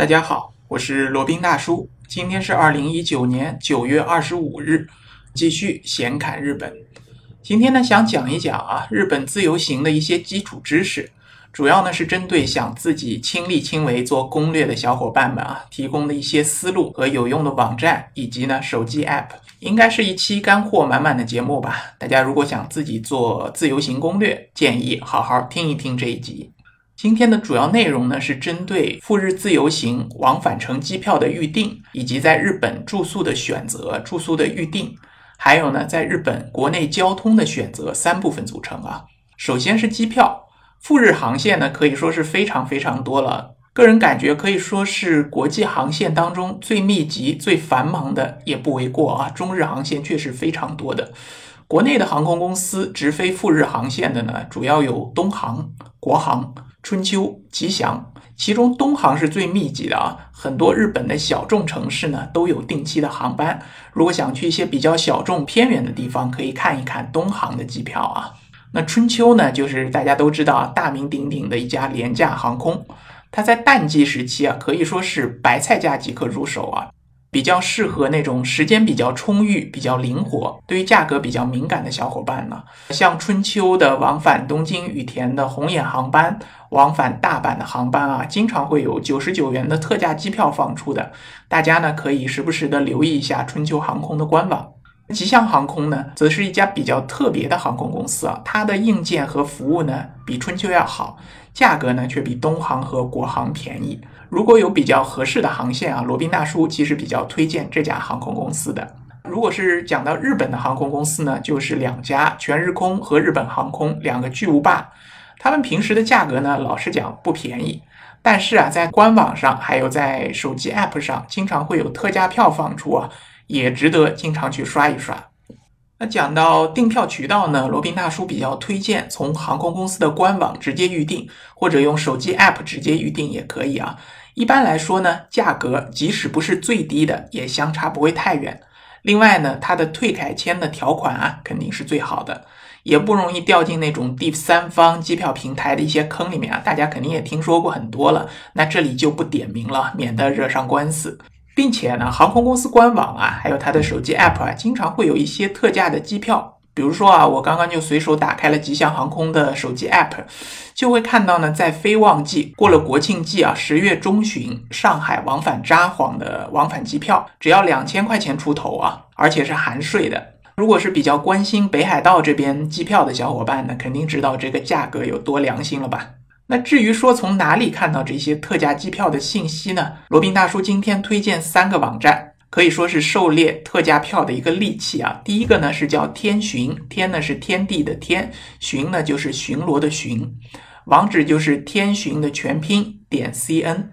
大家好，我是罗宾大叔。今天是二零一九年九月二十五日，继续闲侃日本。今天呢，想讲一讲啊，日本自由行的一些基础知识，主要呢是针对想自己亲力亲为做攻略的小伙伴们啊，提供的一些思路和有用的网站以及呢手机 App，应该是一期干货满满的节目吧。大家如果想自己做自由行攻略，建议好好听一听这一集。今天的主要内容呢，是针对赴日自由行往返程机票的预订，以及在日本住宿的选择、住宿的预订，还有呢，在日本国内交通的选择三部分组成啊。首先是机票，赴日航线呢可以说是非常非常多了，个人感觉可以说是国际航线当中最密集、最繁忙的，也不为过啊。中日航线确实非常多的，国内的航空公司直飞赴日航线的呢，主要有东航、国航。春秋、吉祥，其中东航是最密集的啊，很多日本的小众城市呢都有定期的航班。如果想去一些比较小众偏远的地方，可以看一看东航的机票啊。那春秋呢，就是大家都知道大名鼎鼎的一家廉价航空，它在淡季时期啊，可以说是白菜价即可入手啊。比较适合那种时间比较充裕、比较灵活、对于价格比较敏感的小伙伴呢。像春秋的往返东京羽田的红眼航班、往返大阪的航班啊，经常会有九十九元的特价机票放出的。大家呢可以时不时的留意一下春秋航空的官网。吉祥航空呢，则是一家比较特别的航空公司啊，它的硬件和服务呢比春秋要好，价格呢却比东航和国航便宜。如果有比较合适的航线啊，罗宾大叔其实比较推荐这家航空公司的。如果是讲到日本的航空公司呢，就是两家全日空和日本航空两个巨无霸。他们平时的价格呢，老实讲不便宜，但是啊，在官网上还有在手机 App 上，经常会有特价票放出啊，也值得经常去刷一刷。那讲到订票渠道呢，罗宾大叔比较推荐从航空公司的官网直接预订，或者用手机 App 直接预订也可以啊。一般来说呢，价格即使不是最低的，也相差不会太远。另外呢，它的退改签的条款啊，肯定是最好的，也不容易掉进那种第三方机票平台的一些坑里面啊。大家肯定也听说过很多了，那这里就不点名了，免得惹上官司。并且呢，航空公司官网啊，还有它的手机 App 啊，经常会有一些特价的机票。比如说啊，我刚刚就随手打开了吉祥航空的手机 app，就会看到呢，在非旺季过了国庆季啊，十月中旬上海往返札幌的往返机票只要两千块钱出头啊，而且是含税的。如果是比较关心北海道这边机票的小伙伴呢，肯定知道这个价格有多良心了吧？那至于说从哪里看到这些特价机票的信息呢？罗宾大叔今天推荐三个网站。可以说是狩猎特价票的一个利器啊。第一个呢是叫天巡，天呢是天地的天，巡呢就是巡逻的巡，网址就是天巡的全拼点 cn。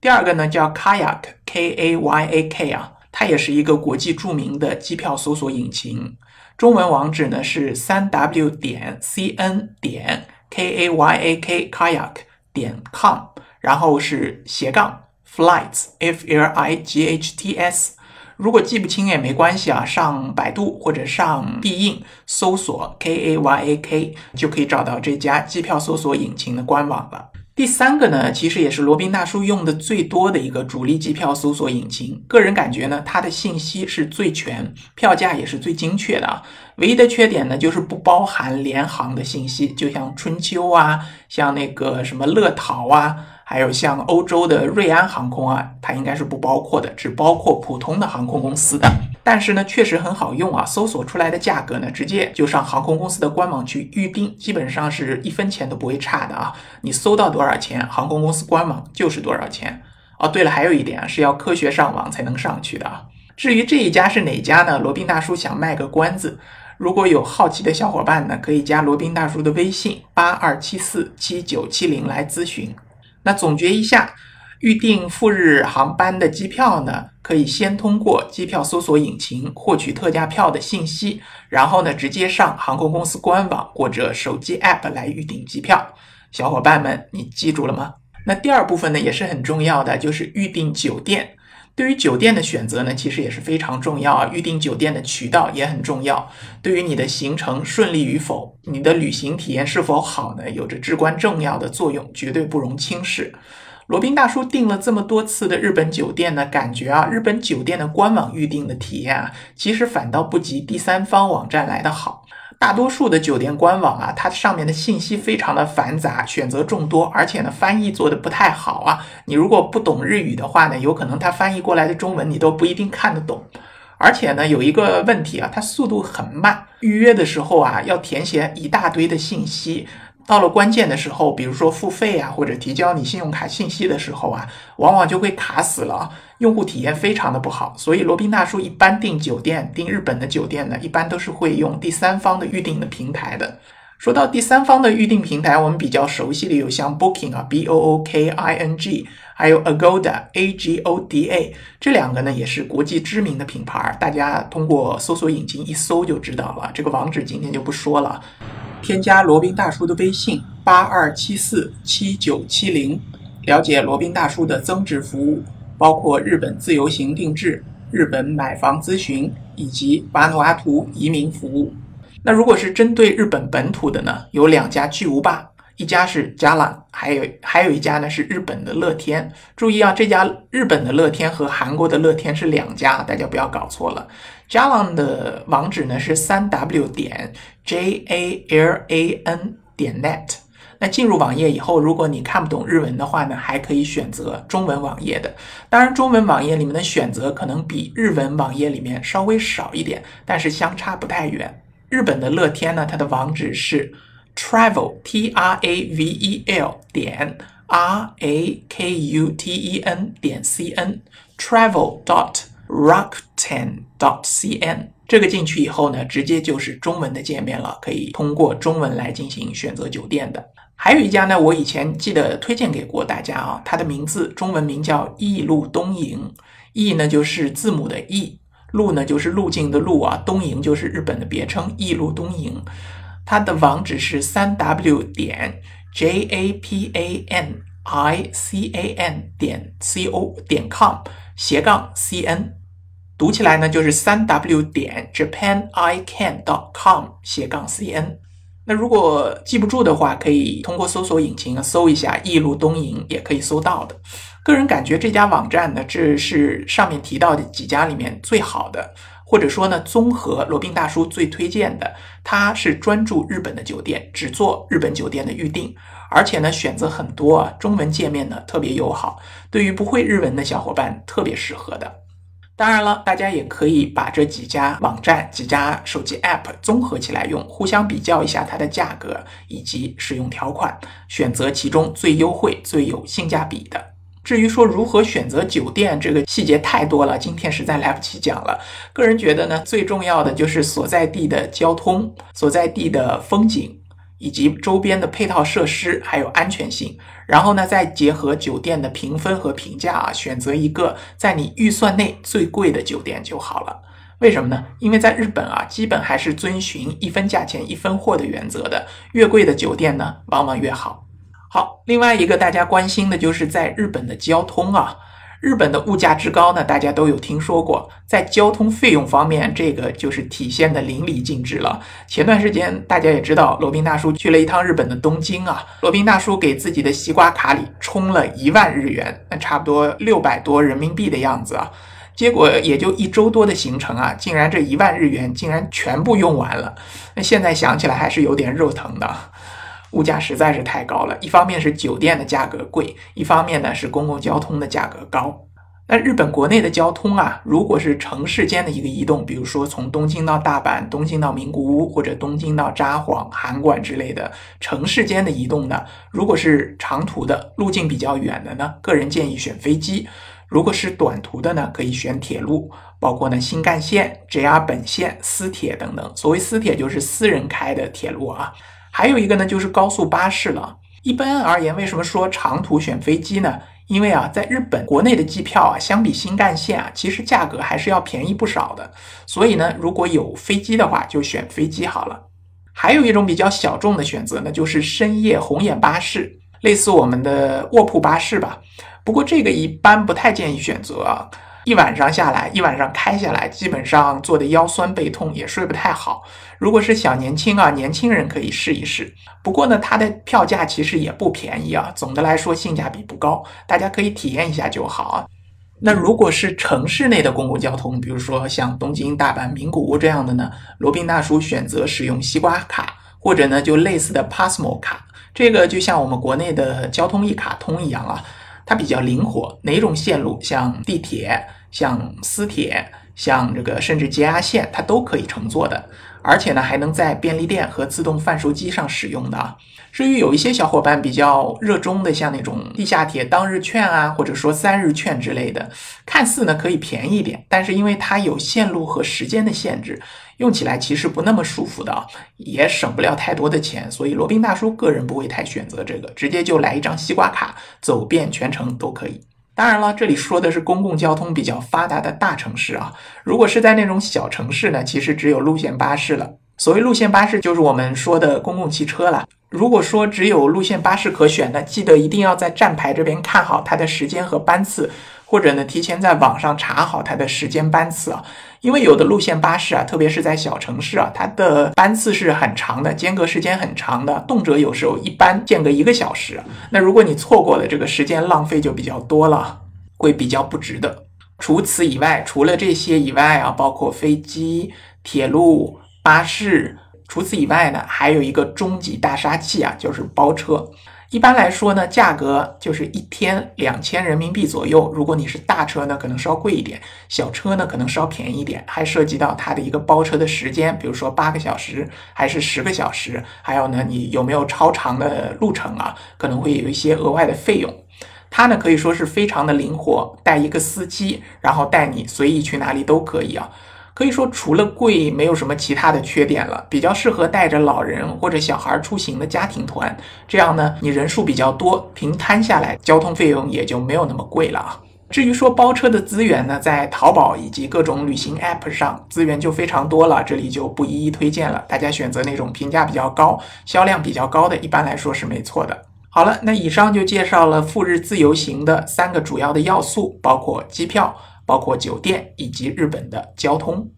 第二个呢叫 Kayak，K A Y A K 啊，它也是一个国际著名的机票搜索引擎，中文网址呢是三 w 点 cn 点 K A Y A K Kayak 点 com，然后是斜杠 flights，F L I G H T S。如果记不清也没关系啊，上百度或者上必应搜索 K A Y A K 就可以找到这家机票搜索引擎的官网了。第三个呢，其实也是罗宾大叔用的最多的一个主力机票搜索引擎。个人感觉呢，它的信息是最全，票价也是最精确的啊。唯一的缺点呢，就是不包含联航的信息，就像春秋啊，像那个什么乐淘啊。还有像欧洲的瑞安航空啊，它应该是不包括的，只包括普通的航空公司的。但是呢，确实很好用啊，搜索出来的价格呢，直接就上航空公司的官网去预定，基本上是一分钱都不会差的啊。你搜到多少钱，航空公司官网就是多少钱。哦，对了，还有一点啊，是要科学上网才能上去的啊。至于这一家是哪家呢？罗宾大叔想卖个关子，如果有好奇的小伙伴呢，可以加罗宾大叔的微信八二七四七九七零来咨询。那总结一下，预订赴日航班的机票呢，可以先通过机票搜索引擎获取特价票的信息，然后呢，直接上航空公司官网或者手机 App 来预订机票。小伙伴们，你记住了吗？那第二部分呢，也是很重要的，就是预订酒店。对于酒店的选择呢，其实也是非常重要啊。预订酒店的渠道也很重要，对于你的行程顺利与否，你的旅行体验是否好呢，有着至关重要的作用，绝对不容轻视。罗宾大叔订了这么多次的日本酒店呢，感觉啊，日本酒店的官网预订的体验啊，其实反倒不及第三方网站来的好。大多数的酒店官网啊，它上面的信息非常的繁杂，选择众多，而且呢，翻译做的不太好啊。你如果不懂日语的话呢，有可能它翻译过来的中文你都不一定看得懂。而且呢，有一个问题啊，它速度很慢，预约的时候啊，要填写一大堆的信息。到了关键的时候，比如说付费啊，或者提交你信用卡信息的时候啊，往往就会卡死了，用户体验非常的不好。所以罗宾大叔一般订酒店，订日本的酒店呢，一般都是会用第三方的预订的平台的。说到第三方的预订平台，我们比较熟悉的有像 Booking 啊，B O O K I N G，还有 Agoda A G O D A，这两个呢也是国际知名的品牌，大家通过搜索引擎一搜就知道了。这个网址今天就不说了。添加罗宾大叔的微信八二七四七九七零，了解罗宾大叔的增值服务，包括日本自由行定制、日本买房咨询以及瓦努阿图移民服务。那如果是针对日本本土的呢，有两家巨无霸。一家是加朗，还有还有一家呢是日本的乐天。注意啊，这家日本的乐天和韩国的乐天是两家，大家不要搞错了。加朗的网址呢是三 w 点 j a l a n 点 net。那进入网页以后，如果你看不懂日文的话呢，还可以选择中文网页的。当然，中文网页里面的选择可能比日文网页里面稍微少一点，但是相差不太远。日本的乐天呢，它的网址是。Travel t r a v e l 点 r a k u t e n 点 c n travel dot rakuten dot c n 这个进去以后呢，直接就是中文的界面了，可以通过中文来进行选择酒店的。还有一家呢，我以前记得推荐给过大家啊，它的名字中文名叫易路东瀛，易呢就是字母的易，路呢就是路径的路啊，东瀛就是日本的别称，易路东瀛。它的网址是三 w 点 j a p a n i c a n 点 c o 点 com 斜杠 c n，读起来呢就是三 w 点 japan i can dot com 斜杠 c n。那如果记不住的话，可以通过搜索引擎搜一下“艺路东瀛”，也可以搜到的。个人感觉这家网站呢，这是上面提到的几家里面最好的。或者说呢，综合罗宾大叔最推荐的，他是专注日本的酒店，只做日本酒店的预订，而且呢选择很多，啊，中文界面呢特别友好，对于不会日文的小伙伴特别适合的。当然了，大家也可以把这几家网站、几家手机 App 综合起来用，互相比较一下它的价格以及使用条款，选择其中最优惠、最有性价比的。至于说如何选择酒店，这个细节太多了，今天实在来不及讲了。个人觉得呢，最重要的就是所在地的交通、所在地的风景，以及周边的配套设施，还有安全性。然后呢，再结合酒店的评分和评价啊，选择一个在你预算内最贵的酒店就好了。为什么呢？因为在日本啊，基本还是遵循一分价钱一分货的原则的，越贵的酒店呢，往往越好。好，另外一个大家关心的就是在日本的交通啊，日本的物价之高呢，大家都有听说过，在交通费用方面，这个就是体现的淋漓尽致了。前段时间大家也知道，罗宾大叔去了一趟日本的东京啊，罗宾大叔给自己的西瓜卡里充了一万日元，那差不多六百多人民币的样子啊，结果也就一周多的行程啊，竟然这一万日元竟然全部用完了，那现在想起来还是有点肉疼的。物价实在是太高了，一方面是酒店的价格贵，一方面呢是公共交通的价格高。那日本国内的交通啊，如果是城市间的一个移动，比如说从东京到大阪、东京到名古屋或者东京到札幌、函馆之类的城市间的移动呢，如果是长途的路径比较远的呢，个人建议选飞机；如果是短途的呢，可以选铁路，包括呢新干线、JR 本线、私铁等等。所谓私铁就是私人开的铁路啊。还有一个呢，就是高速巴士了。一般而言，为什么说长途选飞机呢？因为啊，在日本国内的机票啊，相比新干线啊，其实价格还是要便宜不少的。所以呢，如果有飞机的话，就选飞机好了。还有一种比较小众的选择呢，就是深夜红眼巴士，类似我们的卧铺巴士吧。不过这个一般不太建议选择啊。一晚上下来，一晚上开下来，基本上坐的腰酸背痛，也睡不太好。如果是小年轻啊，年轻人可以试一试。不过呢，它的票价其实也不便宜啊，总的来说性价比不高，大家可以体验一下就好啊。那如果是城市内的公共交通，比如说像东京、大阪、名古屋这样的呢，罗宾大叔选择使用西瓜卡，或者呢就类似的 Passmo 卡，这个就像我们国内的交通一卡通一样啊，它比较灵活，哪种线路像地铁、像私铁、像这个甚至捷压线，它都可以乘坐的。而且呢，还能在便利店和自动贩售机上使用的。至于有一些小伙伴比较热衷的，像那种地下铁当日券啊，或者说三日券之类的，看似呢可以便宜一点，但是因为它有线路和时间的限制，用起来其实不那么舒服的，也省不了太多的钱。所以罗宾大叔个人不会太选择这个，直接就来一张西瓜卡，走遍全程都可以。当然了，这里说的是公共交通比较发达的大城市啊。如果是在那种小城市呢，其实只有路线巴士了。所谓路线巴士，就是我们说的公共汽车了。如果说只有路线巴士可选呢，记得一定要在站牌这边看好它的时间和班次，或者呢提前在网上查好它的时间班次啊。因为有的路线巴士啊，特别是在小城市啊，它的班次是很长的，间隔时间很长的，动辄有时候一班间隔一个小时。那如果你错过了这个时间，浪费就比较多了，会比较不值得。除此以外，除了这些以外啊，包括飞机、铁路、巴士。除此以外呢，还有一个终极大杀器啊，就是包车。一般来说呢，价格就是一天两千人民币左右。如果你是大车呢，可能稍贵一点；小车呢，可能稍便宜一点。还涉及到它的一个包车的时间，比如说八个小时还是十个小时。还有呢，你有没有超长的路程啊？可能会有一些额外的费用。它呢，可以说是非常的灵活，带一个司机，然后带你随意去哪里都可以啊。可以说，除了贵，没有什么其他的缺点了。比较适合带着老人或者小孩出行的家庭团，这样呢，你人数比较多，平摊下来，交通费用也就没有那么贵了啊。至于说包车的资源呢，在淘宝以及各种旅行 App 上，资源就非常多了，这里就不一一推荐了。大家选择那种评价比较高、销量比较高的，一般来说是没错的。好了，那以上就介绍了赴日自由行的三个主要的要素，包括机票。包括酒店以及日本的交通。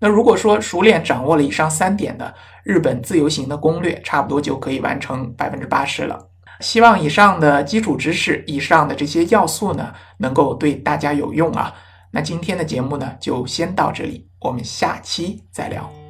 那如果说熟练掌握了以上三点的日本自由行的攻略，差不多就可以完成百分之八十了。希望以上的基础知识，以上的这些要素呢，能够对大家有用啊。那今天的节目呢，就先到这里，我们下期再聊。